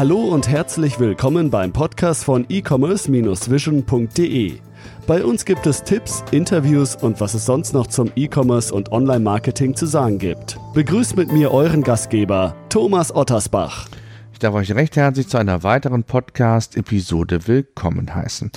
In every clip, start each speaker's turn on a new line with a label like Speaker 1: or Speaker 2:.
Speaker 1: Hallo und herzlich willkommen beim Podcast von e-commerce-vision.de. Bei uns gibt es Tipps, Interviews und was es sonst noch zum E-Commerce und Online-Marketing zu sagen gibt. Begrüßt mit mir euren Gastgeber, Thomas Ottersbach.
Speaker 2: Ich darf euch recht herzlich zu einer weiteren Podcast-Episode willkommen heißen.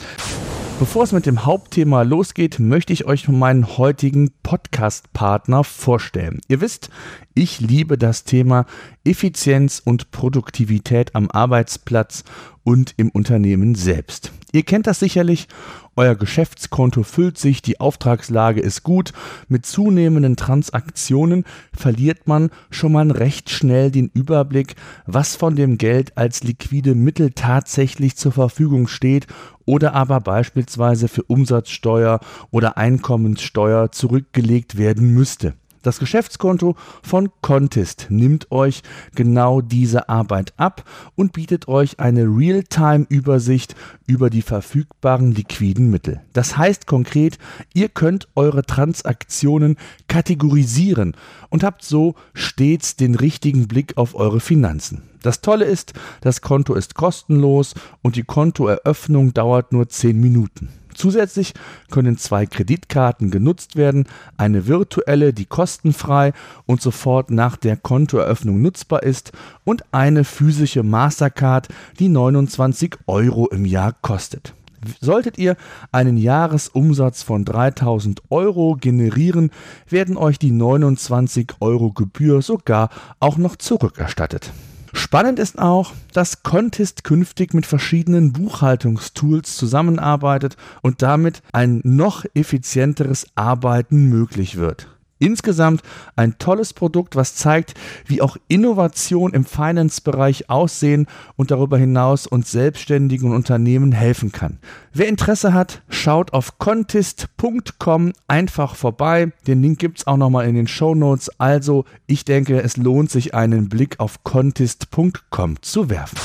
Speaker 2: Bevor es mit dem Hauptthema losgeht, möchte ich euch meinen heutigen Podcast-Partner vorstellen. Ihr wisst, ich liebe das Thema Effizienz und Produktivität am Arbeitsplatz und im Unternehmen selbst. Ihr kennt das sicherlich euer Geschäftskonto füllt sich, die Auftragslage ist gut. Mit zunehmenden Transaktionen verliert man schon mal recht schnell den Überblick, was von dem Geld als liquide Mittel tatsächlich zur Verfügung steht oder aber beispielsweise für Umsatzsteuer oder Einkommenssteuer zurückgelegt werden müsste. Das Geschäftskonto von Contest nimmt euch genau diese Arbeit ab und bietet euch eine Realtime-Übersicht über die verfügbaren liquiden Mittel. Das heißt konkret, ihr könnt eure Transaktionen kategorisieren und habt so stets den richtigen Blick auf eure Finanzen. Das Tolle ist, das Konto ist kostenlos und die Kontoeröffnung dauert nur 10 Minuten. Zusätzlich können zwei Kreditkarten genutzt werden, eine virtuelle, die kostenfrei und sofort nach der Kontoeröffnung nutzbar ist und eine physische Mastercard, die 29 Euro im Jahr kostet. Solltet ihr einen Jahresumsatz von 3000 Euro generieren, werden euch die 29 Euro Gebühr sogar auch noch zurückerstattet. Spannend ist auch, dass Contest künftig mit verschiedenen Buchhaltungstools zusammenarbeitet und damit ein noch effizienteres Arbeiten möglich wird. Insgesamt ein tolles Produkt, was zeigt, wie auch Innovation im Finance-Bereich aussehen und darüber hinaus uns selbstständigen Unternehmen helfen kann. Wer Interesse hat, schaut auf contest.com einfach vorbei. Den Link gibt es auch nochmal in den Show Notes. Also, ich denke, es lohnt sich, einen Blick auf contest.com zu werfen.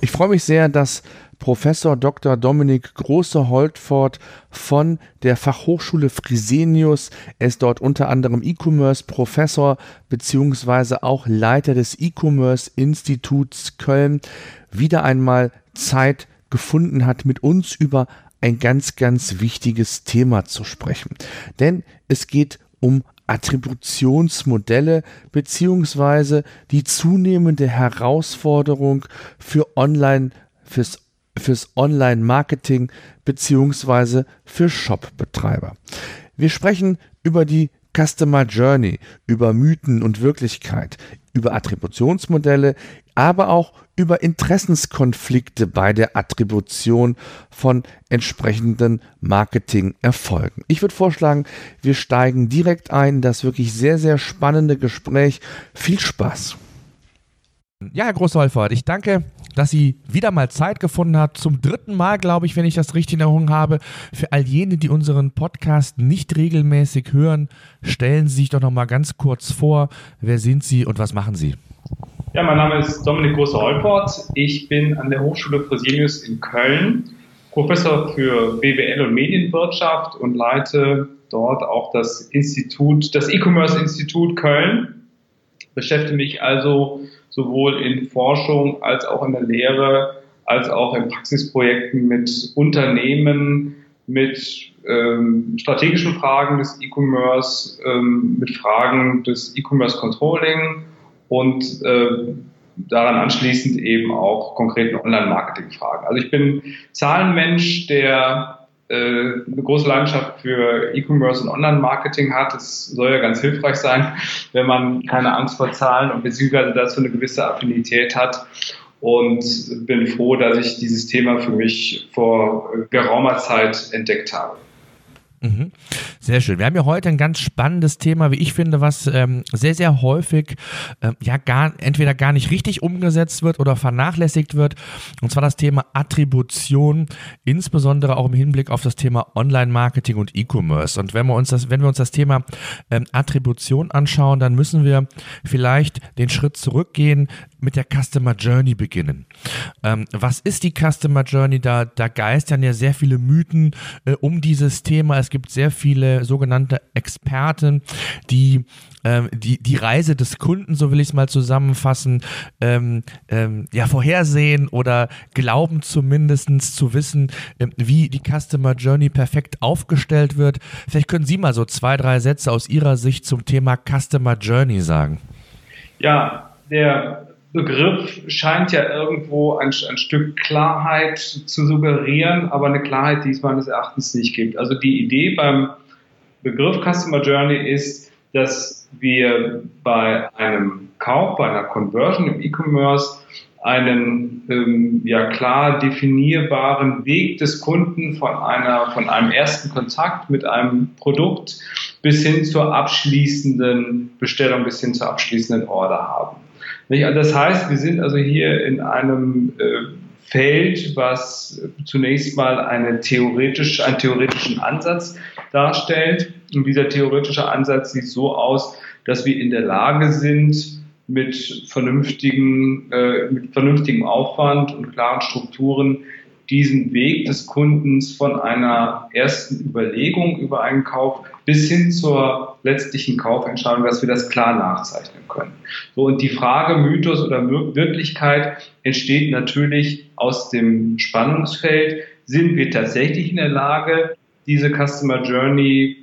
Speaker 2: Ich freue mich sehr, dass Professor Dr. Dominik Große-Holtfort von der Fachhochschule Frisenius. Er ist dort unter anderem E-Commerce-Professor beziehungsweise auch Leiter des E-Commerce-Instituts Köln. Wieder einmal Zeit gefunden hat, mit uns über ein ganz, ganz wichtiges Thema zu sprechen. Denn es geht um Attributionsmodelle beziehungsweise die zunehmende Herausforderung für Online fürs fürs Online-Marketing beziehungsweise für Shop-Betreiber. Wir sprechen über die Customer Journey, über Mythen und Wirklichkeit, über Attributionsmodelle, aber auch über Interessenskonflikte bei der Attribution von entsprechenden Marketingerfolgen. Ich würde vorschlagen, wir steigen direkt ein in das wirklich sehr, sehr spannende Gespräch. Viel Spaß!
Speaker 3: Ja, Herr Großholfert, ich danke, dass Sie wieder mal Zeit gefunden hat. Zum dritten Mal, glaube ich, wenn ich das richtig in Erinnerung habe. Für all jene, die unseren Podcast nicht regelmäßig hören, stellen Sie sich doch noch mal ganz kurz vor. Wer sind Sie und was machen Sie?
Speaker 4: Ja, mein Name ist Dominik Große-Holport. Ich bin an der Hochschule Fresenius in Köln Professor für BWL und Medienwirtschaft und leite dort auch das Institut, das E-Commerce-Institut Köln. Beschäftige mich also sowohl in Forschung als auch in der Lehre, als auch in Praxisprojekten mit Unternehmen, mit ähm, strategischen Fragen des E-Commerce, ähm, mit Fragen des E-Commerce Controlling und äh, daran anschließend eben auch konkreten Online-Marketing-Fragen. Also ich bin Zahlenmensch, der eine große Leidenschaft für E-Commerce und Online-Marketing hat. Das soll ja ganz hilfreich sein, wenn man keine Angst vor Zahlen und beziehungsweise dazu eine gewisse Affinität hat. Und bin froh, dass ich dieses Thema für mich vor geraumer Zeit entdeckt habe.
Speaker 3: Mhm. Sehr schön. Wir haben ja heute ein ganz spannendes Thema, wie ich finde, was ähm, sehr, sehr häufig äh, ja gar entweder gar nicht richtig umgesetzt wird oder vernachlässigt wird. Und zwar das Thema Attribution, insbesondere auch im Hinblick auf das Thema Online-Marketing und E-Commerce. Und wenn wir uns das, wenn wir uns das Thema ähm, Attribution anschauen, dann müssen wir vielleicht den Schritt zurückgehen, mit der Customer Journey beginnen. Ähm, was ist die Customer Journey? Da, da geistern ja sehr viele Mythen äh, um dieses Thema. Es gibt sehr viele
Speaker 2: sogenannte Experten, die ähm, die, die Reise des Kunden, so will ich es mal zusammenfassen, ähm, ähm, ja, vorhersehen oder glauben zumindest zu wissen, ähm, wie die Customer Journey perfekt aufgestellt wird. Vielleicht können Sie mal so zwei, drei Sätze aus Ihrer Sicht zum Thema Customer Journey sagen.
Speaker 4: Ja, der Begriff scheint ja irgendwo ein, ein, Stück Klarheit zu suggerieren, aber eine Klarheit, die es meines Erachtens nicht gibt. Also die Idee beim Begriff Customer Journey ist, dass wir bei einem Kauf, bei einer Conversion im E-Commerce einen ähm, ja klar definierbaren Weg des Kunden von einer von einem ersten Kontakt mit einem Produkt bis hin zur abschließenden Bestellung bis hin zur abschließenden Order haben. Also das heißt, wir sind also hier in einem äh, Feld, was zunächst mal eine theoretisch, einen theoretischen Ansatz darstellt. Und dieser theoretische Ansatz sieht so aus, dass wir in der Lage sind, mit, vernünftigen, äh, mit vernünftigem Aufwand und klaren Strukturen diesen Weg des Kundens von einer ersten Überlegung über einen Kauf bis hin zur letztlichen Kaufentscheidung, dass wir das klar nachzeichnen können. So, und die Frage Mythos oder Wirklichkeit entsteht natürlich aus dem Spannungsfeld. Sind wir tatsächlich in der Lage, diese Customer Journey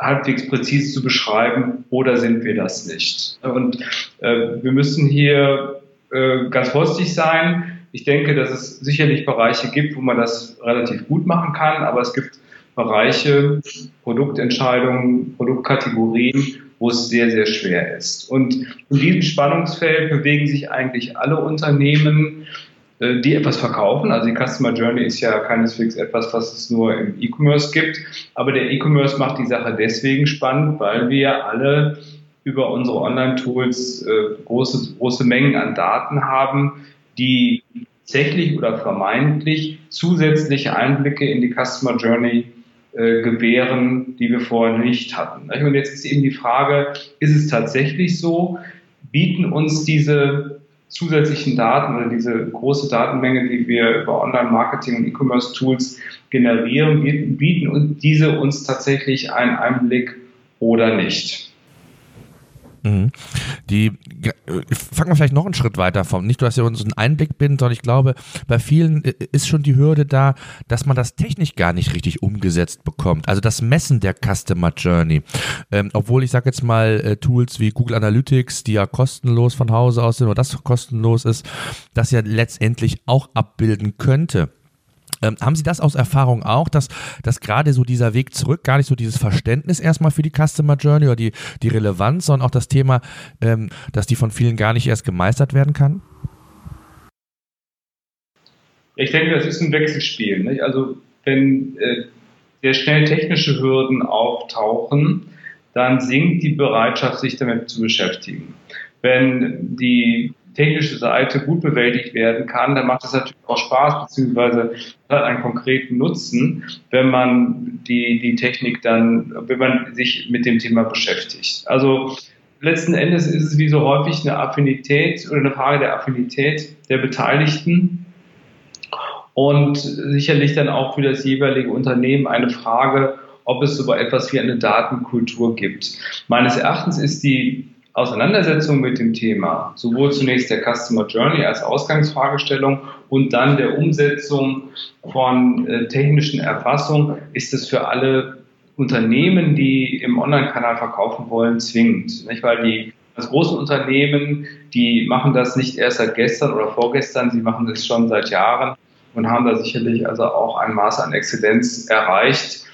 Speaker 4: halbwegs präzise zu beschreiben oder sind wir das nicht? Und äh, wir müssen hier äh, ganz vorsichtig sein. Ich denke, dass es sicherlich Bereiche gibt, wo man das relativ gut machen kann, aber es gibt Bereiche, Produktentscheidungen, Produktkategorien, wo es sehr, sehr schwer ist. Und in diesem Spannungsfeld bewegen sich eigentlich alle Unternehmen, äh, die etwas verkaufen. Also die Customer Journey ist ja keineswegs etwas, was es nur im E-Commerce gibt. Aber der E-Commerce macht die Sache deswegen spannend, weil wir alle über unsere Online-Tools äh, große, große Mengen an Daten haben, die tatsächlich oder vermeintlich zusätzliche Einblicke in die Customer Journey äh, gewähren, die wir vorher nicht hatten. Und jetzt ist eben die Frage, ist es tatsächlich so? Bieten uns diese zusätzlichen Daten oder diese große Datenmenge, die wir über Online-Marketing und E-Commerce-Tools generieren, bieten diese uns tatsächlich einen Einblick oder nicht?
Speaker 2: Mhm. Die fangen wir vielleicht noch einen Schritt weiter vom. Nicht, dass ihr uns einen Einblick bindet, sondern ich glaube, bei vielen äh, ist schon die Hürde da, dass man das technisch gar nicht richtig umgesetzt bekommt. Also das Messen der Customer Journey. Ähm, obwohl ich sage jetzt mal äh, Tools wie Google Analytics, die ja kostenlos von Hause aus sind oder das kostenlos ist, das ja letztendlich auch abbilden könnte. Ähm, haben Sie das aus Erfahrung auch, dass, dass gerade so dieser Weg zurück, gar nicht so dieses Verständnis erstmal für die Customer Journey oder die, die Relevanz, sondern auch das Thema, ähm, dass die von vielen gar nicht erst gemeistert werden kann?
Speaker 4: Ich denke, das ist ein Wechselspiel. Nicht? Also wenn äh, sehr schnell technische Hürden auftauchen, dann sinkt die Bereitschaft, sich damit zu beschäftigen. Wenn die technische Seite gut bewältigt werden kann, dann macht es natürlich auch Spaß, beziehungsweise hat einen konkreten Nutzen, wenn man die, die Technik dann, wenn man sich mit dem Thema beschäftigt. Also letzten Endes ist es wie so häufig eine Affinität oder eine Frage der Affinität der Beteiligten und sicherlich dann auch für das jeweilige Unternehmen eine Frage, ob es so etwas wie eine Datenkultur gibt. Meines Erachtens ist die Auseinandersetzung mit dem Thema, sowohl zunächst der Customer Journey als Ausgangsfragestellung und dann der Umsetzung von äh, technischen Erfassung, ist es für alle Unternehmen, die im Online-Kanal verkaufen wollen, zwingend. Nicht? Weil die das großen Unternehmen, die machen das nicht erst seit gestern oder vorgestern, sie machen das schon seit Jahren und haben da sicherlich also auch ein Maß an Exzellenz erreicht,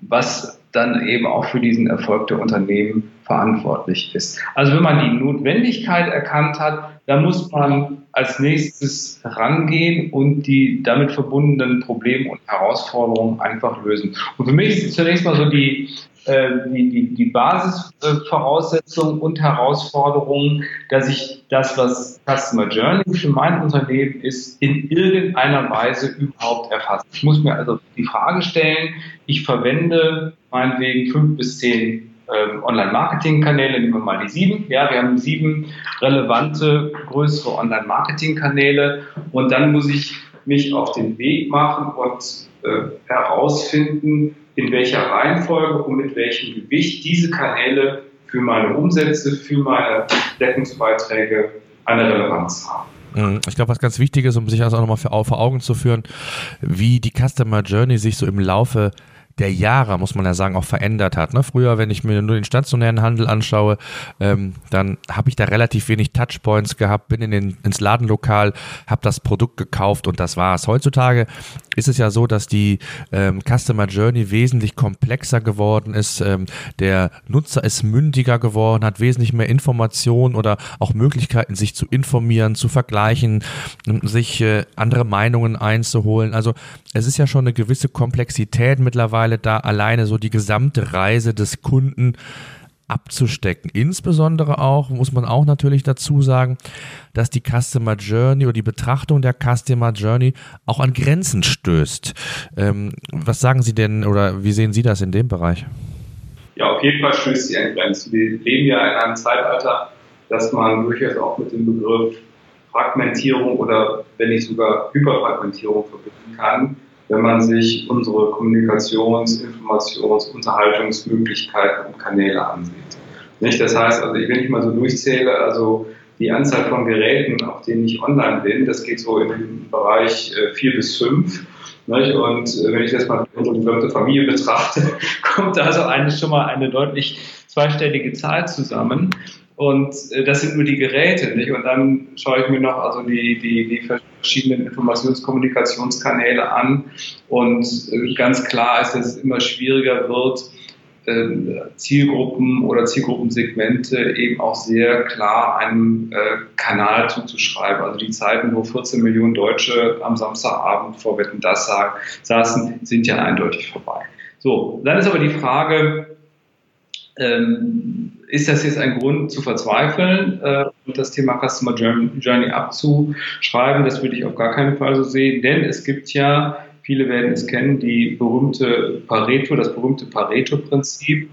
Speaker 4: was dann eben auch für diesen Erfolg der Unternehmen verantwortlich ist. Also wenn man die Notwendigkeit erkannt hat, dann muss man als nächstes rangehen und die damit verbundenen Probleme und Herausforderungen einfach lösen. Und für mich ist zunächst mal so die, äh, die, die, die Basisvoraussetzung und Herausforderung, dass ich das, was Customer Journey für mein Unternehmen ist, in irgendeiner Weise überhaupt erfasse. Ich muss mir also die Frage stellen, ich verwende meinetwegen fünf bis zehn ähm, Online-Marketing-Kanäle, nehmen wir mal die sieben. Ja, wir haben sieben relevante, größere Online-Marketing-Kanäle und dann muss ich mich auf den Weg machen und äh, herausfinden, in welcher Reihenfolge und mit welchem Gewicht diese Kanäle für meine Umsätze, für meine Deckungsbeiträge eine Relevanz haben.
Speaker 2: Mhm. Ich glaube, was ganz wichtig ist, um sich das auch nochmal vor Augen zu führen, wie die Customer Journey sich so im Laufe der Jahre, muss man ja sagen, auch verändert hat. Ne? Früher, wenn ich mir nur den stationären Handel anschaue, ähm, dann habe ich da relativ wenig Touchpoints gehabt, bin in den, ins Ladenlokal, habe das Produkt gekauft und das war's. Heutzutage ist es ja so, dass die ähm, Customer Journey wesentlich komplexer geworden ist. Ähm, der Nutzer ist mündiger geworden, hat wesentlich mehr Informationen oder auch Möglichkeiten, sich zu informieren, zu vergleichen, sich äh, andere Meinungen einzuholen. Also es ist ja schon eine gewisse Komplexität mittlerweile da, alleine so die gesamte Reise des Kunden abzustecken. Insbesondere auch, muss man auch natürlich dazu sagen, dass die Customer Journey oder die Betrachtung der Customer Journey auch an Grenzen stößt. Ähm, was sagen Sie denn oder wie sehen Sie das in dem Bereich?
Speaker 4: Ja, auf jeden Fall stößt sie an Grenzen. Wir leben ja in einem Zeitalter, dass man durchaus auch mit dem Begriff Fragmentierung oder wenn nicht sogar Hyperfragmentierung verbinden kann wenn man sich unsere Kommunikations-, Informations-, Unterhaltungsmöglichkeiten und Kanäle ansieht. Nicht? Das heißt, also wenn ich mal so durchzähle, also die Anzahl von Geräten, auf denen ich online bin, das geht so im Bereich äh, vier bis fünf. Nicht? Und äh, wenn ich das mal unsere gesamte Familie betrachte, kommt da also eigentlich schon mal eine deutlich zweistellige Zahl zusammen. Und äh, das sind nur die Geräte, nicht? Und dann schaue ich mir noch also die, die, die verschiedenen Informationskommunikationskanäle an. Und äh, ganz klar ist, dass es immer schwieriger wird, äh, Zielgruppen oder Zielgruppensegmente eben auch sehr klar einem äh, Kanal zuzuschreiben. Also die Zeiten, wo 14 Millionen Deutsche am Samstagabend vor Wetten das saßen, sind ja eindeutig vorbei. So, dann ist aber die Frage, ähm, ist das jetzt ein Grund zu verzweifeln äh, und das Thema Customer Journey abzuschreiben? Das würde ich auf gar keinen Fall so sehen, denn es gibt ja, viele werden es kennen, die berühmte Pareto, das berühmte Pareto-Prinzip.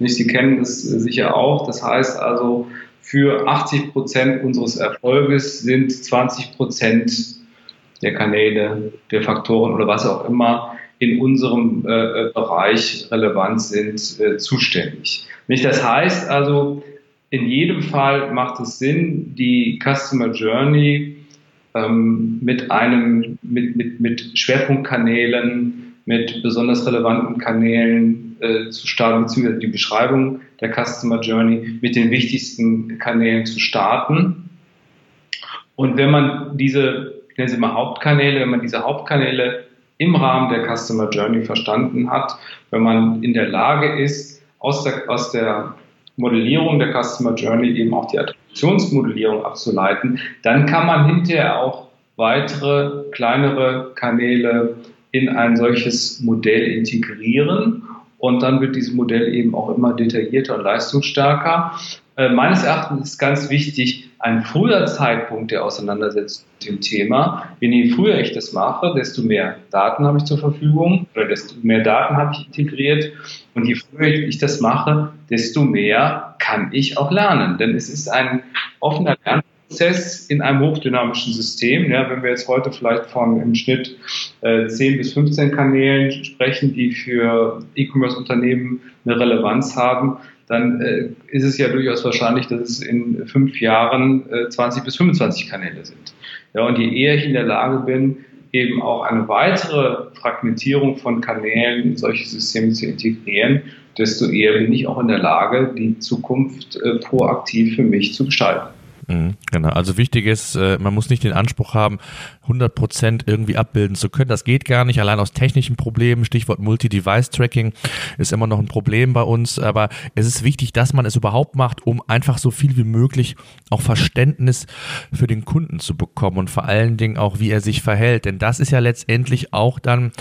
Speaker 4: Sie kennen es sicher auch. Das heißt also, für 80 Prozent unseres Erfolges sind 20 Prozent der Kanäle, der Faktoren oder was auch immer in unserem äh, äh, Bereich relevant sind, äh, zuständig. Nicht? Das heißt also, in jedem Fall macht es Sinn, die Customer Journey ähm, mit einem, mit, mit, mit Schwerpunktkanälen, mit besonders relevanten Kanälen äh, zu starten, beziehungsweise die Beschreibung der Customer Journey mit den wichtigsten Kanälen zu starten. Und wenn man diese, ich nenne sie mal Hauptkanäle, wenn man diese Hauptkanäle im Rahmen der Customer Journey verstanden hat, wenn man in der Lage ist, aus der, aus der Modellierung der Customer Journey eben auch die Attributionsmodellierung abzuleiten, dann kann man hinterher auch weitere kleinere Kanäle in ein solches Modell integrieren und dann wird dieses Modell eben auch immer detaillierter und leistungsstärker. Äh, meines Erachtens ist ganz wichtig, ein früher Zeitpunkt der Auseinandersetzung mit dem Thema. Je früher ich das mache, desto mehr Daten habe ich zur Verfügung oder desto mehr Daten habe ich integriert. Und je früher ich das mache, desto mehr kann ich auch lernen. Denn es ist ein offener Lernprozess in einem hochdynamischen System. Ja, wenn wir jetzt heute vielleicht von im Schnitt äh, 10 bis 15 Kanälen sprechen, die für E-Commerce-Unternehmen eine Relevanz haben, dann äh, ist es ja durchaus wahrscheinlich, dass es in fünf Jahren äh, 20 bis 25 Kanäle sind. Ja, und je eher ich in der Lage bin, eben auch eine weitere Fragmentierung von Kanälen in solche Systeme zu integrieren, desto eher bin ich auch in der Lage, die Zukunft äh, proaktiv für mich zu gestalten.
Speaker 2: Mhm, genau, also wichtig ist, äh, man muss nicht den Anspruch haben, 100 Prozent irgendwie abbilden zu können. Das geht gar nicht, allein aus technischen Problemen. Stichwort Multi-Device-Tracking ist immer noch ein Problem bei uns, aber es ist wichtig, dass man es überhaupt macht, um einfach so viel wie möglich auch Verständnis für den Kunden zu bekommen und vor allen Dingen auch, wie er sich verhält. Denn das ist ja letztendlich auch dann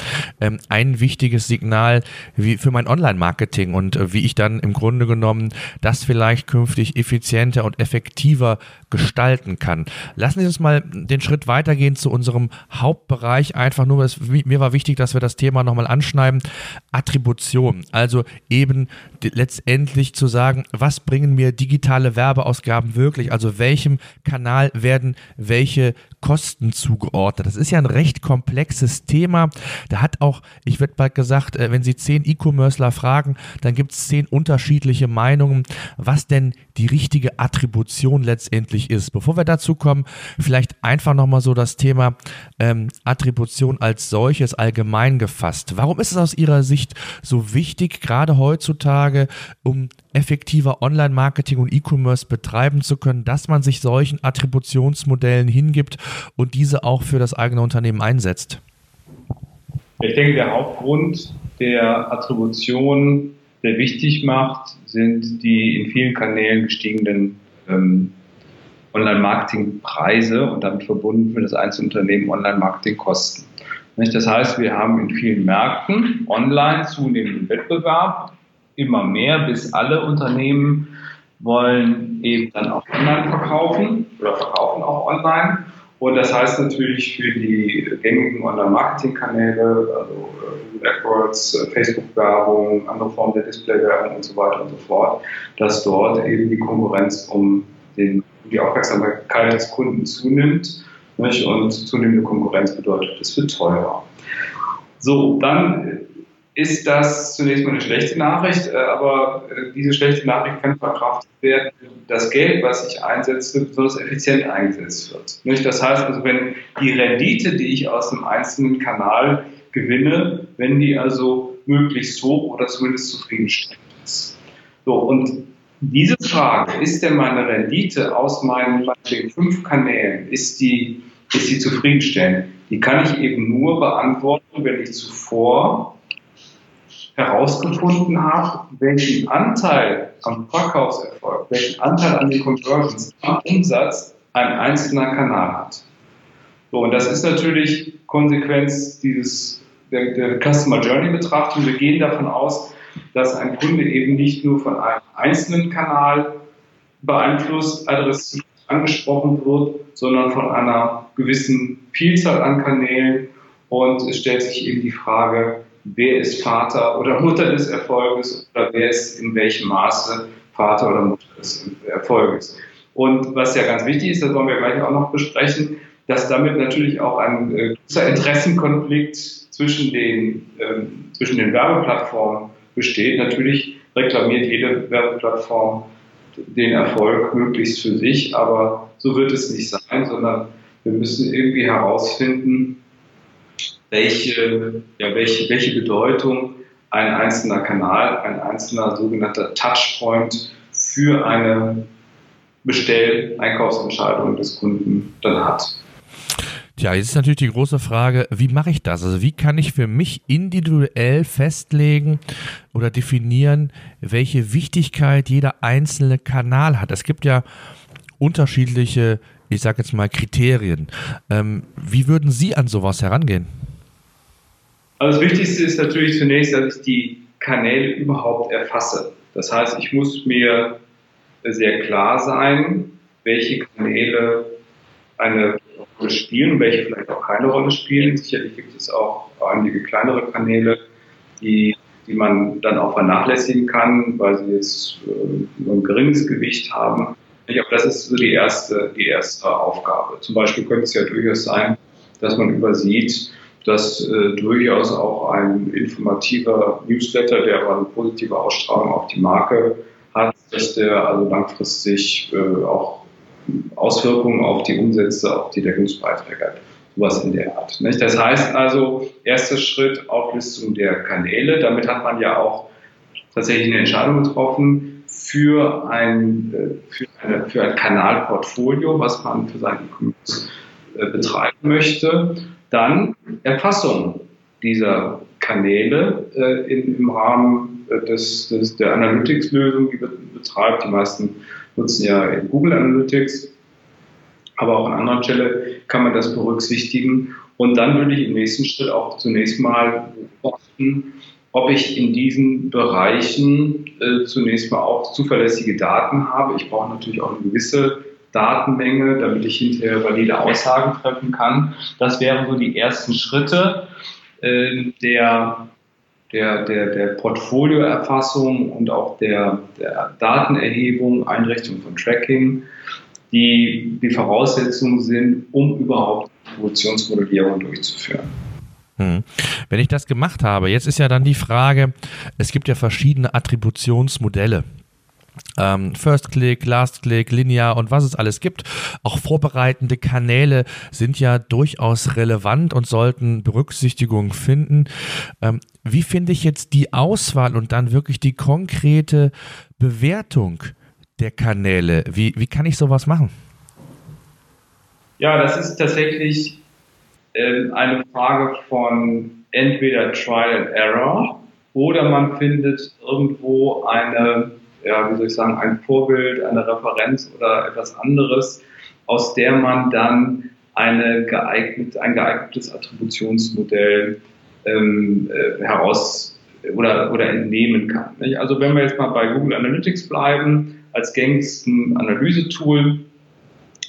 Speaker 2: ähm, ein wichtiges Signal wie für mein Online-Marketing und äh, wie ich dann im Grunde genommen das vielleicht künftig effizienter und effektiver gestalten kann. Lassen Sie uns mal den Schritt weitergehen zu unserem Hauptbereich. Einfach nur, es, mir war wichtig, dass wir das Thema nochmal anschneiden. Attribution. Also eben letztendlich zu sagen, was bringen mir digitale Werbeausgaben wirklich? Also welchem Kanal werden welche Kosten zugeordnet. Das ist ja ein recht komplexes Thema. Da hat auch, ich werde bald gesagt, äh, wenn Sie zehn E-Commercer fragen, dann gibt es zehn unterschiedliche Meinungen, was denn die richtige Attribution letztendlich ist. Bevor wir dazu kommen, vielleicht einfach nochmal so das Thema ähm, Attribution als solches allgemein gefasst. Warum ist es aus Ihrer Sicht so wichtig, gerade heutzutage, um effektiver Online-Marketing und E-Commerce betreiben zu können, dass man sich solchen Attributionsmodellen hingibt und diese auch für das eigene Unternehmen einsetzt?
Speaker 4: Ich denke, der Hauptgrund der Attribution, der wichtig macht, sind die in vielen Kanälen gestiegenen ähm, Online-Marketing-Preise und damit verbunden für das Einzelunternehmen Online-Marketing-Kosten. Das heißt, wir haben in vielen Märkten online zunehmenden Wettbewerb, immer mehr, bis alle Unternehmen wollen eben dann auch online verkaufen oder verkaufen auch online. Und das heißt natürlich für die gängigen Online-Marketing-Kanäle, also äh, AdWords, äh, Facebook-Werbung, andere Formen der Display-Werbung und so weiter und so fort, dass dort eben die Konkurrenz um den, die Aufmerksamkeit des Kunden zunimmt. Nicht? Und zunehmende Konkurrenz bedeutet, es wird teurer. So, dann ist das zunächst mal eine schlechte Nachricht, äh, aber äh, diese schlechte Nachricht kann verkraftet werden, das Geld, was ich einsetze, besonders effizient eingesetzt wird. Das heißt also, wenn die Rendite, die ich aus einem einzelnen Kanal gewinne, wenn die also möglichst hoch oder zumindest zufriedenstellend ist. So, und diese Frage, ist denn meine Rendite aus meinen fünf Kanälen, ist die, ist die zufriedenstellend? Die kann ich eben nur beantworten, wenn ich zuvor herausgefunden habe, welchen Anteil am Verkaufserfolg, welchen Anteil an den Conversions am Umsatz ein einzelner Kanal hat. So, und das ist natürlich Konsequenz dieses, der, der Customer Journey Betrachtung. Wir gehen davon aus, dass ein Kunde eben nicht nur von einem einzelnen Kanal beeinflusst, adressiert, angesprochen wird, sondern von einer gewissen Vielzahl an Kanälen. Und es stellt sich eben die Frage, wer ist Vater oder Mutter des Erfolges oder wer ist in welchem Maße Vater oder Mutter des Erfolges. Und was ja ganz wichtig ist, das wollen wir gleich auch noch besprechen, dass damit natürlich auch ein äh, großer Interessenkonflikt zwischen den, ähm, zwischen den Werbeplattformen besteht. Natürlich reklamiert jede Werbeplattform den Erfolg möglichst für sich, aber so wird es nicht sein, sondern wir müssen irgendwie herausfinden, welche, ja, welche, welche Bedeutung ein einzelner Kanal, ein einzelner sogenannter Touchpoint für eine Bestell-Einkaufsentscheidung des Kunden dann hat.
Speaker 2: Tja, jetzt ist natürlich die große Frage, wie mache ich das? Also wie kann ich für mich individuell festlegen oder definieren, welche Wichtigkeit jeder einzelne Kanal hat? Es gibt ja unterschiedliche, ich sage jetzt mal, Kriterien. Ähm, wie würden Sie an sowas herangehen?
Speaker 4: Also das Wichtigste ist natürlich zunächst, dass ich die Kanäle überhaupt erfasse. Das heißt, ich muss mir sehr klar sein, welche Kanäle eine Rolle spielen welche vielleicht auch keine Rolle spielen. Sicherlich gibt es auch einige kleinere Kanäle, die, die man dann auch vernachlässigen kann, weil sie jetzt äh, nur ein geringes Gewicht haben. Glaube, das ist so die erste, die erste Aufgabe. Zum Beispiel könnte es ja durchaus sein, dass man übersieht, dass äh, durchaus auch ein informativer Newsletter, der aber eine positive Ausstrahlung auf die Marke hat, dass der also langfristig äh, auch Auswirkungen auf die Umsätze, auf die Deckungsbeiträge hat. Sowas in der Art. Nicht? Das heißt also, erster Schritt, Auflistung der Kanäle. Damit hat man ja auch tatsächlich eine Entscheidung getroffen für ein, äh, für, eine, für ein Kanalportfolio, was man für sein E-Commerce äh, betreiben möchte. Dann Erfassung dieser Kanäle äh, in, im Rahmen äh, des, des, der Analytics-Lösung, die betreibt. Die meisten nutzen ja Google Analytics, aber auch an anderen Stellen kann man das berücksichtigen. Und dann würde ich im nächsten Schritt auch zunächst mal beobachten, ob ich in diesen Bereichen äh, zunächst mal auch zuverlässige Daten habe. Ich brauche natürlich auch eine gewisse Datenmenge, damit ich hinterher valide Aussagen treffen kann. Das wären so die ersten Schritte äh, der, der, der, der Portfolioerfassung und auch der, der Datenerhebung, Einrichtung von Tracking. die die Voraussetzungen sind, um überhaupt Attributionsmodellierung durchzuführen.
Speaker 2: Hm. Wenn ich das gemacht habe, jetzt ist ja dann die Frage, es gibt ja verschiedene Attributionsmodelle. Ähm, First Click, Last Click, Linear und was es alles gibt. Auch vorbereitende Kanäle sind ja durchaus relevant und sollten Berücksichtigung finden. Ähm, wie finde ich jetzt die Auswahl und dann wirklich die konkrete Bewertung der Kanäle? Wie, wie kann ich sowas machen?
Speaker 4: Ja, das ist tatsächlich äh, eine Frage von entweder Trial and Error oder man findet irgendwo eine, ja, wie soll ich sagen, ein Vorbild, eine Referenz oder etwas anderes, aus der man dann eine geeignet, ein geeignetes Attributionsmodell ähm, äh, heraus oder, oder entnehmen kann. Nicht? Also wenn wir jetzt mal bei Google Analytics bleiben, als gängigsten Analysetool,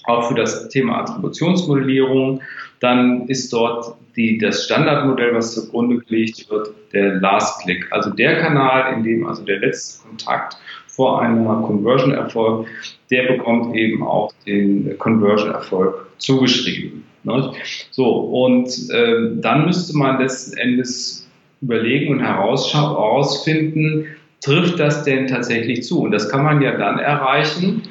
Speaker 4: auch für das Thema Attributionsmodellierung, dann ist dort die, das Standardmodell, was zugrunde gelegt wird, der Last Click, also der Kanal, in dem also der letzte Kontakt vor einer Conversion erfolgt, der bekommt eben auch den Conversion Erfolg zugeschrieben. So, und äh, dann müsste man letzten Endes überlegen und herausfinden, trifft das denn tatsächlich zu? Und das kann man ja dann erreichen,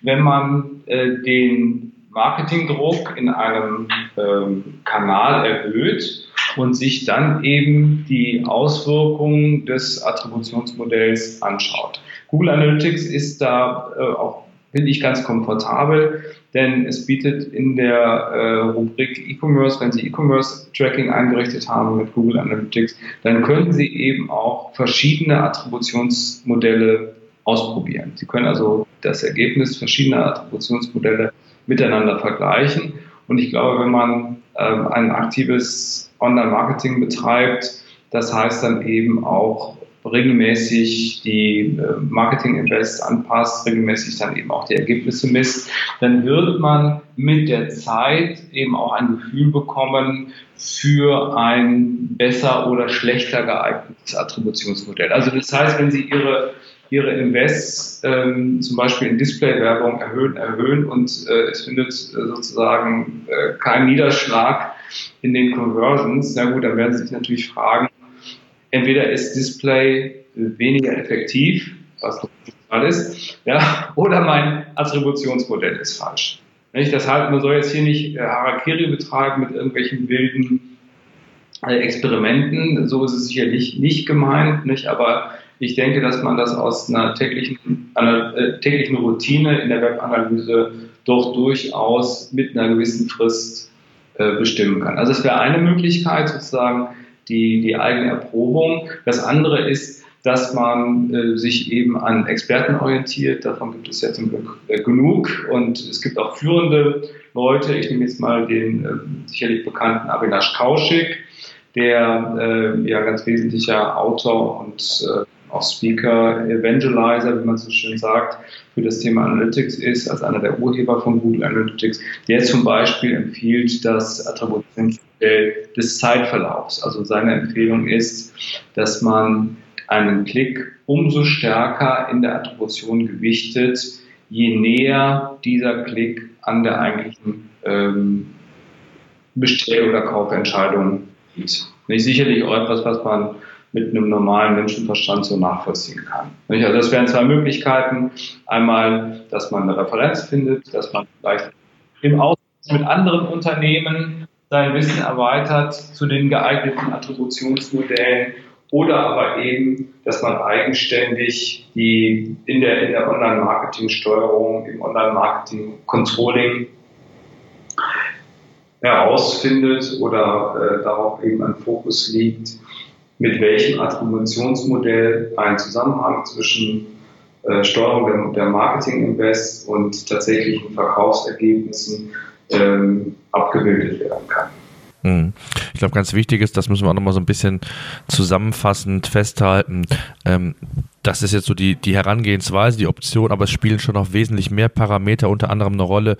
Speaker 4: wenn man äh, den Marketingdruck in einem ähm, Kanal erhöht und sich dann eben die Auswirkungen des Attributionsmodells anschaut. Google Analytics ist da äh, auch, finde ich, ganz komfortabel, denn es bietet in der äh, Rubrik E-Commerce, wenn Sie E-Commerce-Tracking eingerichtet haben mit Google Analytics, dann können Sie eben auch verschiedene Attributionsmodelle ausprobieren. Sie können also das Ergebnis verschiedener Attributionsmodelle miteinander vergleichen. Und ich glaube, wenn man ähm, ein aktives Online-Marketing betreibt, das heißt dann eben auch regelmäßig die äh, Marketing-Invests anpasst, regelmäßig dann eben auch die Ergebnisse misst, dann wird man mit der Zeit eben auch ein Gefühl bekommen für ein besser oder schlechter geeignetes Attributionsmodell. Also das heißt, wenn Sie Ihre ihre Invests ähm, zum Beispiel in Display-Werbung erhöhen, erhöhen und äh, es findet äh, sozusagen äh, keinen Niederschlag in den Conversions, na gut, dann werden Sie sich natürlich fragen, entweder ist Display weniger effektiv, was Fall ist, ja, oder mein Attributionsmodell ist falsch. Nicht? Das heißt, man soll jetzt hier nicht äh, Harakiri betreiben mit irgendwelchen wilden äh, Experimenten, so ist es sicherlich nicht gemeint, nicht? aber ich denke, dass man das aus einer täglichen, einer äh, täglichen Routine in der Webanalyse doch durchaus mit einer gewissen Frist äh, bestimmen kann. Also es wäre eine Möglichkeit, sozusagen die, die eigene Erprobung. Das andere ist, dass man äh, sich eben an Experten orientiert. Davon gibt es ja zum Glück äh, genug. Und es gibt auch führende Leute. Ich nehme jetzt mal den äh, sicherlich bekannten Avinash Kaushik, der äh, ja ganz wesentlicher Autor und äh, auch Speaker, Evangelizer, wie man so schön sagt, für das Thema Analytics ist, als einer der Urheber von Google Analytics, der zum Beispiel empfiehlt das Attributionsmodell des Zeitverlaufs. Also seine Empfehlung ist, dass man einen Klick umso stärker in der Attribution gewichtet, je näher dieser Klick an der eigentlichen ähm, Bestell- oder Kaufentscheidung liegt. Nicht sicherlich auch etwas, was man mit einem normalen Menschenverstand so nachvollziehen kann. Also das wären zwei Möglichkeiten. Einmal, dass man eine Referenz findet, dass man vielleicht im Austausch mit anderen Unternehmen sein Wissen erweitert zu den geeigneten Attributionsmodellen oder aber eben, dass man eigenständig die in der, in der Online-Marketing-Steuerung, im Online-Marketing-Controlling herausfindet oder äh, darauf eben ein Fokus liegt, mit welchem Attributionsmodell ein Zusammenhang zwischen äh, Steuerung der, Marketing-Invest und tatsächlichen Verkaufsergebnissen ähm, abgebildet werden kann.
Speaker 2: Hm. Ich glaube, ganz wichtig ist, das müssen wir auch nochmal so ein bisschen zusammenfassend festhalten. Ähm, das ist jetzt so die, die Herangehensweise, die Option, aber es spielen schon noch wesentlich mehr Parameter, unter anderem eine Rolle,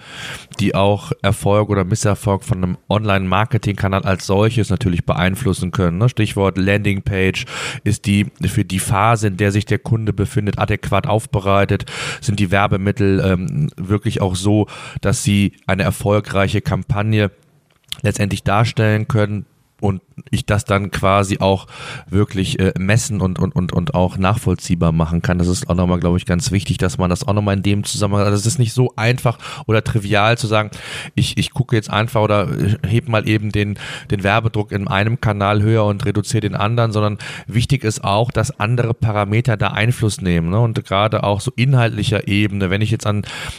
Speaker 2: die auch Erfolg oder Misserfolg von einem Online-Marketing-Kanal als solches natürlich beeinflussen können. Ne? Stichwort Landingpage, ist die für die Phase, in der sich der Kunde befindet, adäquat aufbereitet? Sind die Werbemittel ähm, wirklich auch so, dass sie eine erfolgreiche Kampagne letztendlich darstellen können, und ich das dann quasi auch wirklich äh, messen und, und, und, und auch nachvollziehbar machen kann. Das ist auch nochmal, glaube ich, ganz wichtig, dass man das auch nochmal in dem Zusammenhang, also es ist nicht so einfach oder trivial zu sagen, ich, ich gucke jetzt einfach oder heb mal eben den, den Werbedruck in einem Kanal höher und reduziere den anderen, sondern wichtig ist auch, dass andere Parameter da Einfluss nehmen. Ne? Und gerade auch so inhaltlicher Ebene, wenn ich jetzt an,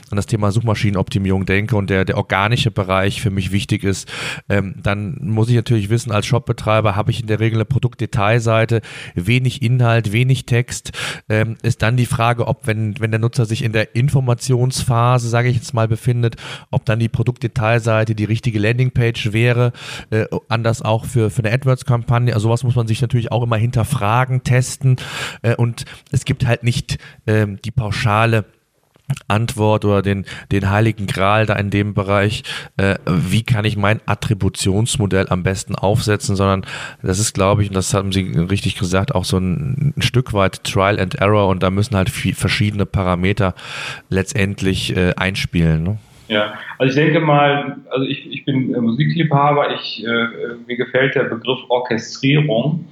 Speaker 2: an das Thema Suchmaschinenoptimierung denke und der, der organische Bereich für mich wichtig ist, ähm, dann muss ich natürlich wissen, als Shopbetreiber habe ich in der Regel eine Produktdetailseite, wenig Inhalt, wenig Text. Ähm, ist dann die Frage, ob wenn, wenn der Nutzer sich in der Informationsphase, sage ich jetzt mal, befindet, ob dann die Produktdetailseite die richtige Landingpage wäre. Äh, anders auch für, für eine AdWords-Kampagne. Also sowas muss man sich natürlich auch immer hinterfragen, testen. Äh, und es gibt halt nicht ähm, die pauschale Antwort oder den, den heiligen Gral da in dem Bereich, äh, wie kann ich mein Attributionsmodell am besten aufsetzen, sondern das ist, glaube ich, und das haben Sie richtig gesagt, auch so ein, ein Stück weit Trial and Error und da müssen halt viel, verschiedene Parameter letztendlich äh, einspielen. Ne?
Speaker 4: Ja, also ich denke mal, also ich, ich bin Musikliebhaber, ich, äh, mir gefällt der Begriff Orchestrierung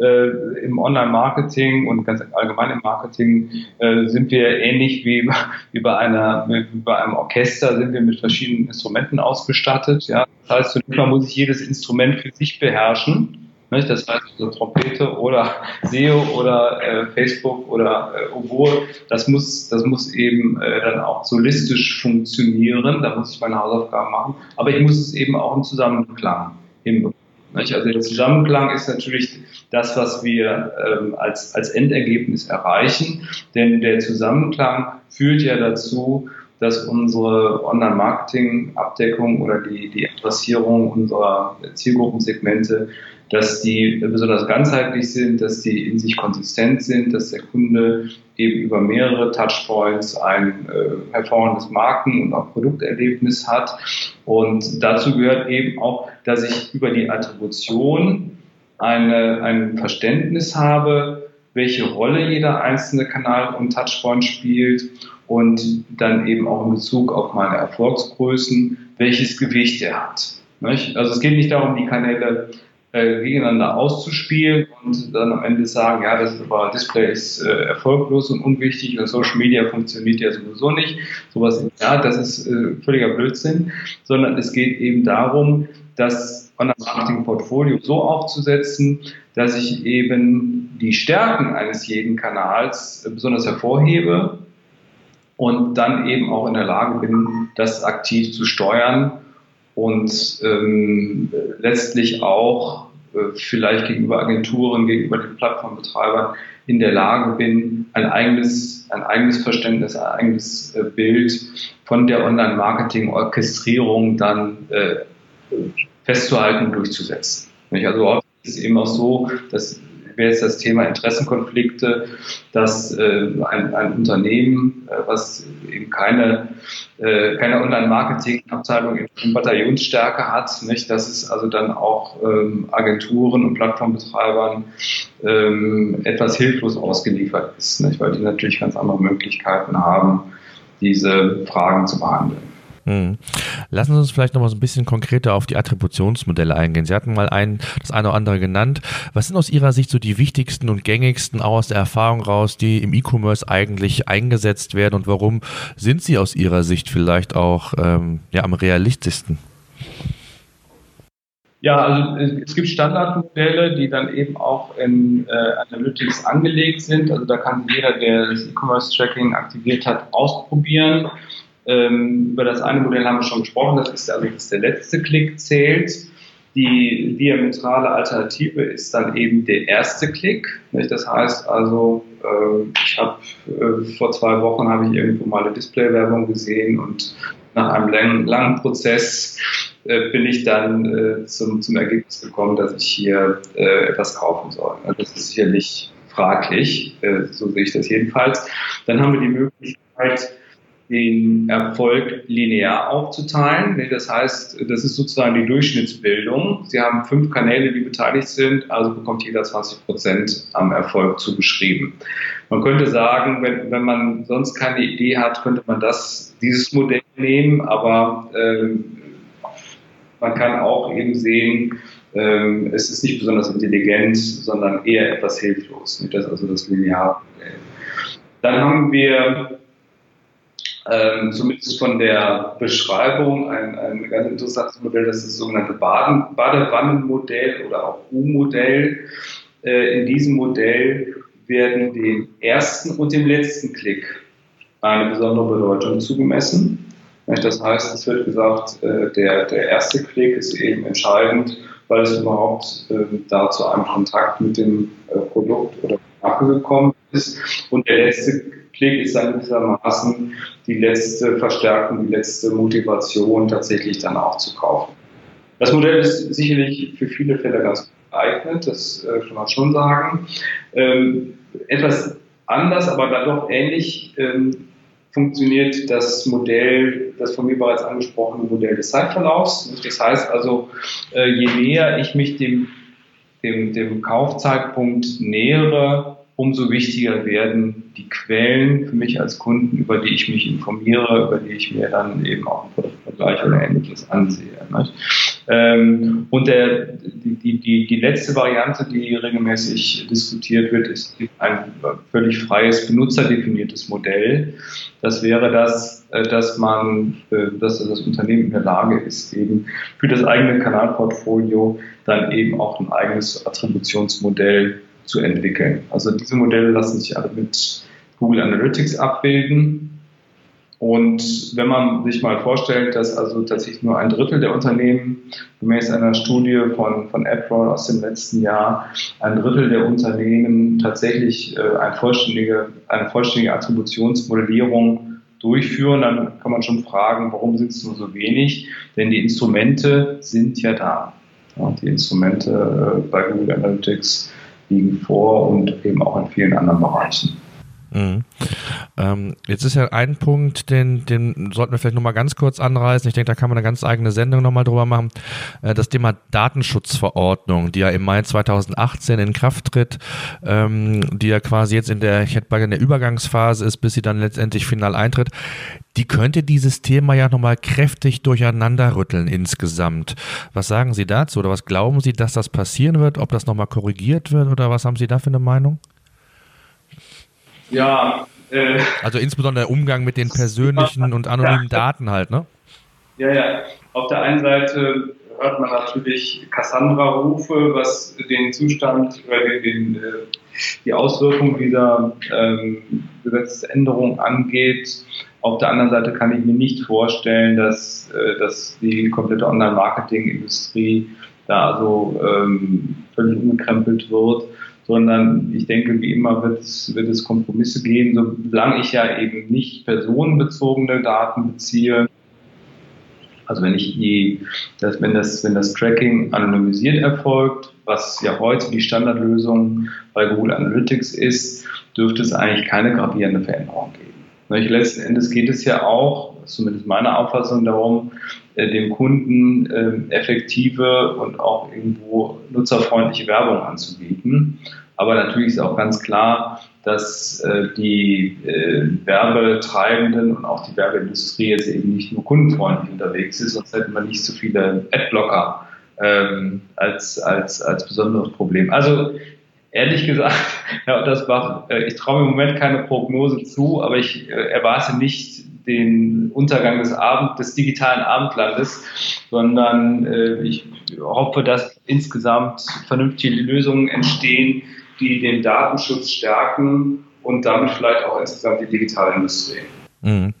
Speaker 4: äh, im Online-Marketing und ganz allgemein im Marketing äh, sind wir ähnlich wie, wie, bei einer, wie bei einem Orchester, sind wir mit verschiedenen Instrumenten ausgestattet. Ja? Das heißt, zunächst mal muss ich jedes Instrument für sich beherrschen. Nicht? Das heißt, also Trompete oder SEO oder äh, Facebook oder äh, Oboe, das muss, das muss eben äh, dann auch solistisch funktionieren. Da muss ich meine Hausaufgaben machen. Aber ich muss es eben auch im Zusammenklang hinbekommen. Also der Zusammenklang ist natürlich das, was wir ähm, als, als Endergebnis erreichen, denn der Zusammenklang führt ja dazu, dass unsere Online-Marketing-Abdeckung oder die, die Adressierung unserer Zielgruppensegmente dass die besonders ganzheitlich sind, dass die in sich konsistent sind, dass der Kunde eben über mehrere Touchpoints ein äh, hervorragendes Marken- und auch Produkterlebnis hat. Und dazu gehört eben auch, dass ich über die Attribution eine, ein Verständnis habe, welche Rolle jeder einzelne Kanal und Touchpoint spielt und dann eben auch in Bezug auf meine Erfolgsgrößen, welches Gewicht er hat. Also es geht nicht darum, die Kanäle äh, gegeneinander auszuspielen und dann am Ende sagen, ja, das aber Display ist äh, erfolglos und unwichtig und Social Media funktioniert ja sowieso nicht. Sowas, ja, das ist äh, völliger Blödsinn, sondern es geht eben darum, das Online-Marketing-Portfolio so aufzusetzen, dass ich eben die Stärken eines jeden Kanals äh, besonders hervorhebe und dann eben auch in der Lage bin, das aktiv zu steuern und ähm, letztlich auch äh, vielleicht gegenüber Agenturen, gegenüber den Plattformbetreibern in der Lage bin, ein eigenes, ein eigenes Verständnis, ein eigenes äh, Bild von der Online-Marketing-Orchestrierung dann äh, festzuhalten und durchzusetzen. Also ist es eben auch so, dass wäre jetzt das Thema Interessenkonflikte, dass äh, ein, ein, Unternehmen, äh, was eben keine, äh, keine Online-Marketing-Abteilung in, in Bataillonsstärke hat, nicht, dass es also dann auch ähm, Agenturen und Plattformbetreibern ähm, etwas hilflos ausgeliefert ist, nicht, weil die natürlich ganz andere Möglichkeiten haben, diese Fragen zu behandeln.
Speaker 2: Hm. Lassen Sie uns vielleicht noch mal so ein bisschen konkreter auf die Attributionsmodelle eingehen. Sie hatten mal ein, das eine oder andere genannt. Was sind aus Ihrer Sicht so die wichtigsten und gängigsten, auch aus der Erfahrung raus, die im E-Commerce eigentlich eingesetzt werden und warum sind sie aus Ihrer Sicht vielleicht auch ähm, ja, am realistischsten?
Speaker 4: Ja, also es gibt Standardmodelle, die dann eben auch in äh, Analytics angelegt sind. Also da kann jeder, der das E-Commerce-Tracking aktiviert hat, ausprobieren. Ähm, über das eine Modell haben wir schon gesprochen, das ist also, dass der letzte Klick zählt. Die diametrale Alternative ist dann eben der erste Klick. Nicht? Das heißt also, äh, ich habe äh, vor zwei Wochen habe ich irgendwo mal eine Displaywerbung gesehen und nach einem langen, langen Prozess äh, bin ich dann äh, zum, zum Ergebnis gekommen, dass ich hier äh, etwas kaufen soll. Also das ist sicherlich fraglich, äh, so sehe ich das jedenfalls. Dann haben wir die Möglichkeit, den Erfolg linear aufzuteilen. Das heißt, das ist sozusagen die Durchschnittsbildung. Sie haben fünf Kanäle, die beteiligt sind, also bekommt jeder 20 Prozent am Erfolg zugeschrieben. Man könnte sagen, wenn, wenn man sonst keine Idee hat, könnte man das, dieses Modell nehmen, aber ähm, man kann auch eben sehen, ähm, es ist nicht besonders intelligent, sondern eher etwas hilflos. Das ist also das lineare Modell. Dann haben wir ähm, zumindest von der Beschreibung ein, ein ganz interessantes Modell, das ist das sogenannte Baden, Badewannenmodell oder auch U-Modell. Äh, in diesem Modell werden dem ersten und dem letzten Klick eine besondere Bedeutung zugemessen. Das heißt, es wird gesagt, äh, der, der erste Klick ist eben entscheidend, weil es überhaupt äh, da zu einem Kontakt mit dem äh, Produkt oder Marke gekommen ist. Und der letzte Klick ist dann gewissermaßen die letzte Verstärkung, die letzte Motivation, tatsächlich dann auch zu kaufen. Das Modell ist sicherlich für viele Fälle ganz geeignet, das äh, kann man schon sagen. Ähm, etwas anders, aber dann doch ähnlich ähm, funktioniert das Modell, das von mir bereits angesprochene Modell des Zeitverlaufs. Das heißt also, äh, je näher ich mich dem, dem, dem Kaufzeitpunkt nähere, umso wichtiger werden die Quellen für mich als Kunden, über die ich mich informiere, über die ich mir dann eben auch einen Produktvergleich oder ähnliches ansehe. Ähm, und der, die, die, die letzte Variante, die regelmäßig diskutiert wird, ist ein völlig freies, benutzerdefiniertes Modell. Das wäre das, äh, dass man, äh, dass das Unternehmen in der Lage ist, eben für das eigene Kanalportfolio dann eben auch ein eigenes Attributionsmodell zu entwickeln. Also diese Modelle lassen sich alle mit Google Analytics abbilden. Und wenn man sich mal vorstellt, dass also tatsächlich nur ein Drittel der Unternehmen, gemäß einer Studie von, von AdRoll aus dem letzten Jahr, ein Drittel der Unternehmen tatsächlich äh, eine, vollständige, eine vollständige Attributionsmodellierung durchführen, dann kann man schon fragen, warum sind es nur so wenig? Denn die Instrumente sind ja da. Ja, die Instrumente äh, bei Google Analytics liegen vor und eben auch in vielen anderen Bereichen.
Speaker 2: Mhm. Ähm, jetzt ist ja ein Punkt, den, den sollten wir vielleicht nochmal ganz kurz anreißen. Ich denke, da kann man eine ganz eigene Sendung nochmal drüber machen. Äh, das Thema Datenschutzverordnung, die ja im Mai 2018 in Kraft tritt, ähm, die ja quasi jetzt in der, ich hätte in der Übergangsphase ist, bis sie dann letztendlich final eintritt, die könnte dieses Thema ja nochmal kräftig durcheinander rütteln insgesamt. Was sagen Sie dazu oder was glauben Sie, dass das passieren wird? Ob das nochmal korrigiert wird oder was haben Sie da für eine Meinung?
Speaker 4: Ja.
Speaker 2: Äh, also insbesondere der Umgang mit den persönlichen und anonymen Daten halt, ne?
Speaker 4: Ja, ja. Auf der einen Seite hört man natürlich Cassandra-Rufe, was den Zustand oder den, den, äh, die Auswirkungen dieser ähm, Gesetzesänderung angeht. Auf der anderen Seite kann ich mir nicht vorstellen, dass, äh, dass die komplette Online-Marketing-Industrie da also ähm, völlig umgekrempelt wird sondern ich denke, wie immer wird es, wird es Kompromisse geben, solange ich ja eben nicht personenbezogene Daten beziehe. Also wenn ich die, dass wenn das, wenn das Tracking anonymisiert erfolgt, was ja heute die Standardlösung bei Google Analytics ist, dürfte es eigentlich keine gravierende Veränderung geben. Letzten Endes geht es ja auch, zumindest meiner Auffassung, darum, äh, dem Kunden äh, effektive und auch irgendwo nutzerfreundliche Werbung anzubieten. Aber natürlich ist auch ganz klar, dass äh, die äh, Werbetreibenden und auch die Werbeindustrie jetzt eben nicht nur kundenfreundlich unterwegs ist, sonst hätten wir nicht so viele Adblocker ähm, als, als, als besonderes Problem. Also ehrlich gesagt, Herr Ottersbach, äh, ich traue im Moment keine Prognose zu, aber ich äh, erwarte nicht den Untergang des Abend, des digitalen Abendlandes, sondern äh, ich hoffe, dass insgesamt vernünftige Lösungen entstehen, die den Datenschutz stärken und damit vielleicht auch insgesamt die digitale Industrie.
Speaker 2: Mhm.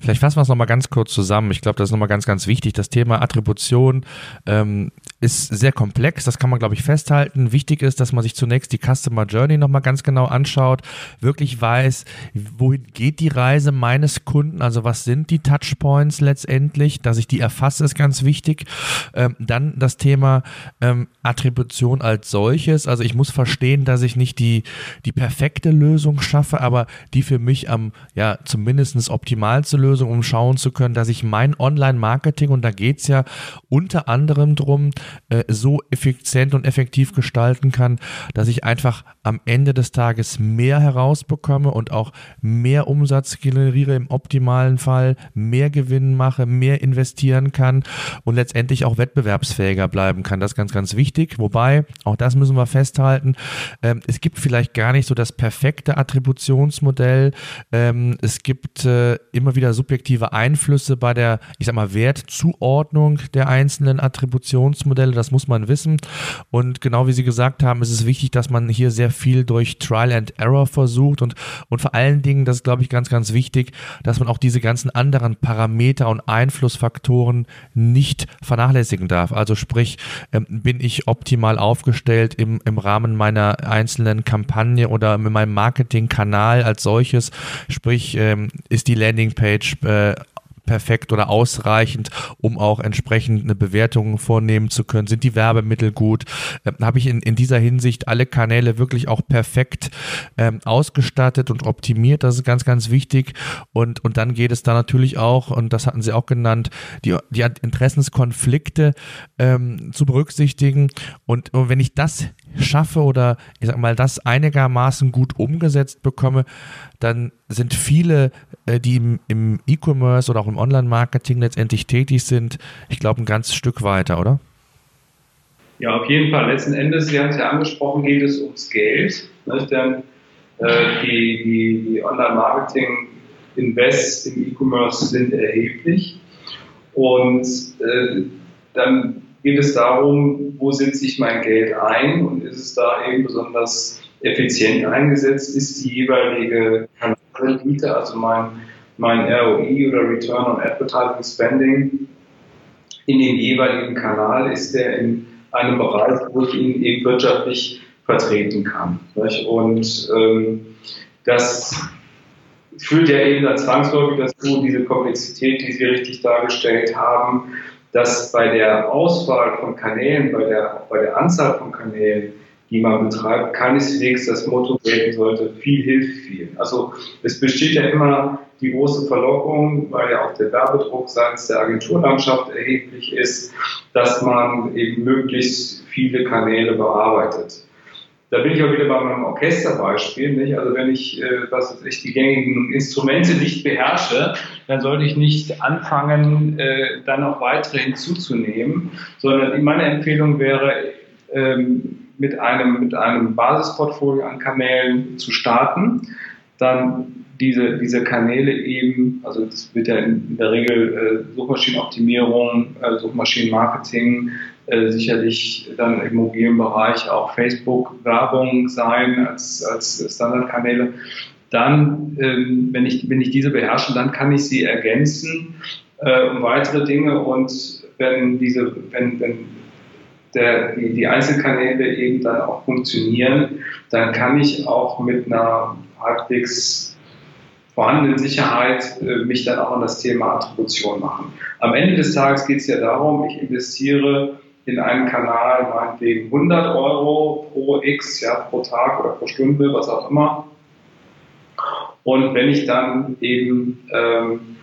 Speaker 2: Vielleicht fassen wir es nochmal ganz kurz zusammen. Ich glaube, das ist nochmal ganz, ganz wichtig. Das Thema Attribution ähm, ist sehr komplex, das kann man, glaube ich, festhalten. Wichtig ist, dass man sich zunächst die Customer Journey nochmal ganz genau anschaut, wirklich weiß, wohin geht die Reise meines Kunden, also was sind die Touchpoints letztendlich, dass ich die erfasse, ist ganz wichtig. Ähm, dann das Thema ähm, Attribution als solches, also ich muss verstehen, dass ich nicht die, die perfekte Lösung schaffe, aber die für mich am, ja, zumindest optimalste Lösung, um schauen zu können, dass ich mein Online-Marketing, und da geht es ja unter anderem drum, äh, so effizient und effektiv gestalten kann, dass ich einfach am Ende des Tages mehr herausbekomme und auch mehr Umsatz generiere im optimalen Fall, mehr Gewinn mache, mehr investieren kann und letztendlich auch wettbewerbsfähiger bleiben kann. Das ist ganz, ganz wichtig. Wobei, auch das müssen wir festhalten, ähm, es gibt vielleicht gar nicht so das perfekte Attributionsmodell. Ähm, es gibt äh, immer wieder subjektive Einflüsse bei der, ich sag mal, Wertzuordnung der einzelnen Attributionsmodelle. Das muss man wissen. Und genau wie Sie gesagt haben, ist es wichtig, dass man hier sehr viel durch Trial and Error versucht und, und vor allen Dingen, das ist glaube ich ganz, ganz wichtig, dass man auch diese ganzen anderen Parameter und Einflussfaktoren nicht vernachlässigen darf. Also sprich, ähm, bin ich optimal aufgestellt im, im Rahmen meiner einzelnen Kampagne oder mit meinem Marketingkanal als solches, sprich, ähm, ist die Landingpage äh, perfekt oder ausreichend, um auch entsprechend eine Bewertung vornehmen zu können? Sind die Werbemittel gut? Ähm, Habe ich in, in dieser Hinsicht alle Kanäle wirklich auch perfekt ähm, ausgestattet und optimiert? Das ist ganz, ganz wichtig. Und, und dann geht es da natürlich auch, und das hatten Sie auch genannt, die, die Interessenskonflikte ähm, zu berücksichtigen. Und, und wenn ich das schaffe oder ich sag mal, das einigermaßen gut umgesetzt bekomme, dann sind viele, äh, die im, E-Commerce oder auch im Online-Marketing letztendlich tätig sind, ich glaube, ein ganzes Stück weiter, oder?
Speaker 4: Ja, auf jeden Fall. Letzten Endes, Sie haben es ja angesprochen, geht es ums Geld. Ne? Denn äh, die, die, die Online-Marketing-Invests im E-Commerce sind erheblich. Und äh, dann geht es darum, wo setze ich mein Geld ein und ist es da eben besonders effizient eingesetzt, ist die jeweilige Kanalrendite, also mein, mein ROI oder Return on Advertising Spending in dem jeweiligen Kanal, ist der in einem Bereich, wo ich ihn eben wirtschaftlich vertreten kann. Und ähm, das führt ja eben dann zwangsläufig dazu, diese Komplexität, die Sie richtig dargestellt haben, dass bei der Auswahl von Kanälen, bei der, bei der Anzahl von Kanälen, die man betreibt, keineswegs das Motto gelten sollte, viel hilft viel. Also es besteht ja immer die große Verlockung, weil ja auch der Werbedruck seitens der Agenturlandschaft erheblich ist, dass man eben möglichst viele Kanäle bearbeitet. Da bin ich auch wieder bei meinem Orchesterbeispiel. Nicht? Also wenn ich, äh, was ich, die gängigen Instrumente nicht beherrsche, dann sollte ich nicht anfangen, äh, dann noch weitere hinzuzunehmen, sondern meine Empfehlung wäre, ähm, mit einem, mit einem Basisportfolio an Kanälen zu starten, dann diese, diese Kanäle eben, also das wird ja in, der Regel äh, Suchmaschinenoptimierung, äh, Suchmaschinenmarketing, äh, sicherlich dann im mobilen Bereich auch Facebook-Werbung sein als, als Standardkanäle. Dann, ähm, wenn, ich, wenn ich diese beherrsche, dann kann ich sie ergänzen äh, um weitere Dinge und wenn diese, wenn, wenn der, die, die Einzelkanäle eben dann auch funktionieren, dann kann ich auch mit einer halbwegs vorhandenen Sicherheit äh, mich dann auch an das Thema Attribution machen. Am Ende des Tages geht es ja darum, ich investiere in einen Kanal meinetwegen 100 Euro pro X, ja, pro Tag oder pro Stunde, was auch immer. Und wenn ich dann eben ähm,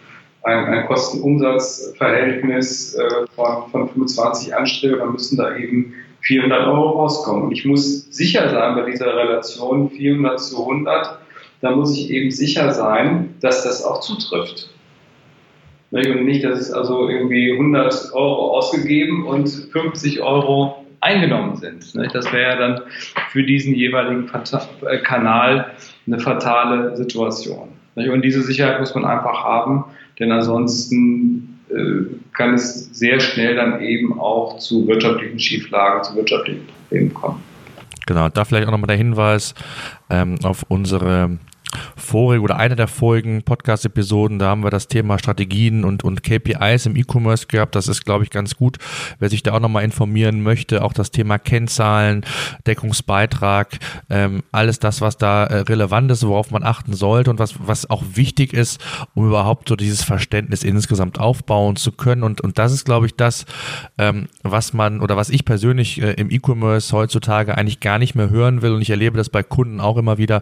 Speaker 4: ein, ein Kosten-Umsatz-Verhältnis äh, von, von 25 anstrebe, dann müssen da eben 400 Euro rauskommen. Und ich muss sicher sein bei dieser Relation 400 zu 100, da muss ich eben sicher sein, dass das auch zutrifft. Und nicht, dass es also irgendwie 100 Euro ausgegeben und 50 Euro eingenommen sind. Das wäre ja dann für diesen jeweiligen äh, Kanal eine fatale Situation. Und diese Sicherheit muss man einfach haben, denn ansonsten äh, kann es sehr schnell dann eben auch zu wirtschaftlichen Schieflagen, zu wirtschaftlichen Problemen kommen.
Speaker 2: Genau, da vielleicht auch nochmal der Hinweis ähm, auf unsere vorige oder eine der vorigen Podcast-Episoden, da haben wir das Thema Strategien und, und KPIs im E-Commerce gehabt. Das ist, glaube ich, ganz gut, wer sich da auch nochmal informieren möchte. Auch das Thema Kennzahlen, Deckungsbeitrag, ähm, alles das, was da äh, relevant ist, worauf man achten sollte und was, was auch wichtig ist, um überhaupt so dieses Verständnis insgesamt aufbauen zu können. Und, und das ist, glaube ich, das, ähm, was man oder was ich persönlich äh, im E-Commerce heutzutage eigentlich gar nicht mehr hören will. Und ich erlebe das bei Kunden auch immer wieder.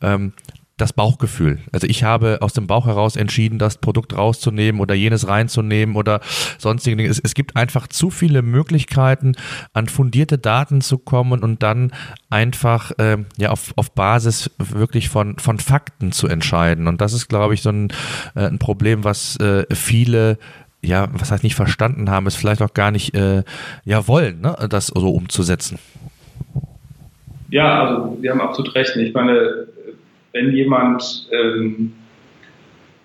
Speaker 2: Ähm, das Bauchgefühl. Also ich habe aus dem Bauch heraus entschieden, das Produkt rauszunehmen oder jenes reinzunehmen oder sonstige Dinge. Es, es gibt einfach zu viele Möglichkeiten, an fundierte Daten zu kommen und dann einfach äh, ja auf, auf Basis wirklich von, von Fakten zu entscheiden. Und das ist, glaube ich, so ein, äh, ein Problem, was äh, viele ja, was heißt nicht verstanden haben, es vielleicht auch gar nicht äh, ja wollen, ne, das so umzusetzen.
Speaker 4: Ja, also Sie haben absolut recht. Ich meine, wenn jemand ähm,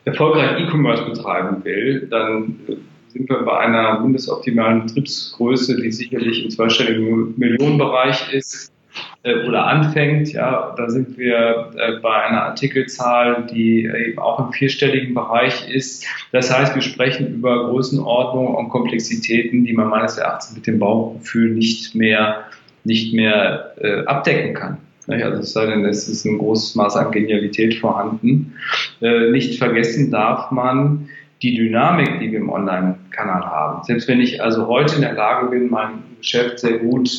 Speaker 4: erfolgreich E-Commerce betreiben will, dann sind wir bei einer mindestoptimalen Betriebsgröße, die sicherlich im zweistelligen Millionenbereich ist äh, oder anfängt. Ja, da sind wir äh, bei einer Artikelzahl, die eben auch im vierstelligen Bereich ist. Das heißt, wir sprechen über Größenordnung und Komplexitäten, die man meines Erachtens mit dem Bauchgefühl nicht mehr nicht mehr äh, abdecken kann. Also es sei denn, es ist ein großes Maß an Genialität vorhanden. Äh, nicht vergessen darf man die Dynamik, die wir im Online-Kanal haben. Selbst wenn ich also heute in der Lage bin, mein Geschäft sehr gut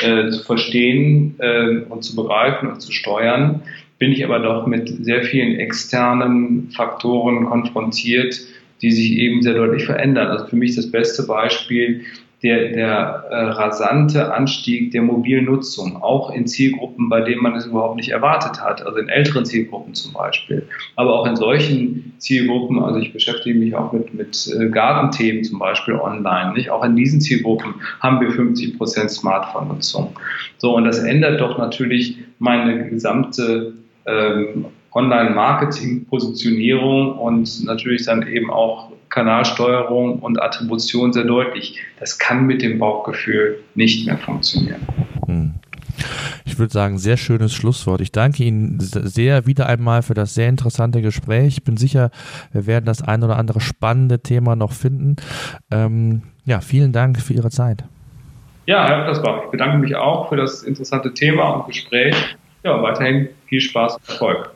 Speaker 4: äh, zu verstehen äh, und zu begreifen und zu steuern, bin ich aber doch mit sehr vielen externen Faktoren konfrontiert, die sich eben sehr deutlich verändern. Also für mich das beste Beispiel der, der äh, rasante Anstieg der Mobilnutzung, auch in Zielgruppen, bei denen man es überhaupt nicht erwartet hat, also in älteren Zielgruppen zum Beispiel, aber auch in solchen Zielgruppen, also ich beschäftige mich auch mit, mit äh, Gartenthemen zum Beispiel online, nicht? auch in diesen Zielgruppen haben wir 50 Prozent Smartphone-Nutzung. So, und das ändert doch natürlich meine gesamte ähm, Online-Marketing-Positionierung und natürlich dann eben auch Kanalsteuerung und Attribution sehr deutlich. Das kann mit dem Bauchgefühl nicht mehr funktionieren. Hm.
Speaker 2: Ich würde sagen, sehr schönes Schlusswort. Ich danke Ihnen sehr wieder einmal für das sehr interessante Gespräch. Ich bin sicher, wir werden das ein oder andere spannende Thema noch finden. Ähm, ja, vielen Dank für Ihre Zeit.
Speaker 4: Ja, Herr Ottersbach, ich bedanke mich auch für das interessante Thema und Gespräch. Ja, weiterhin viel Spaß und Erfolg.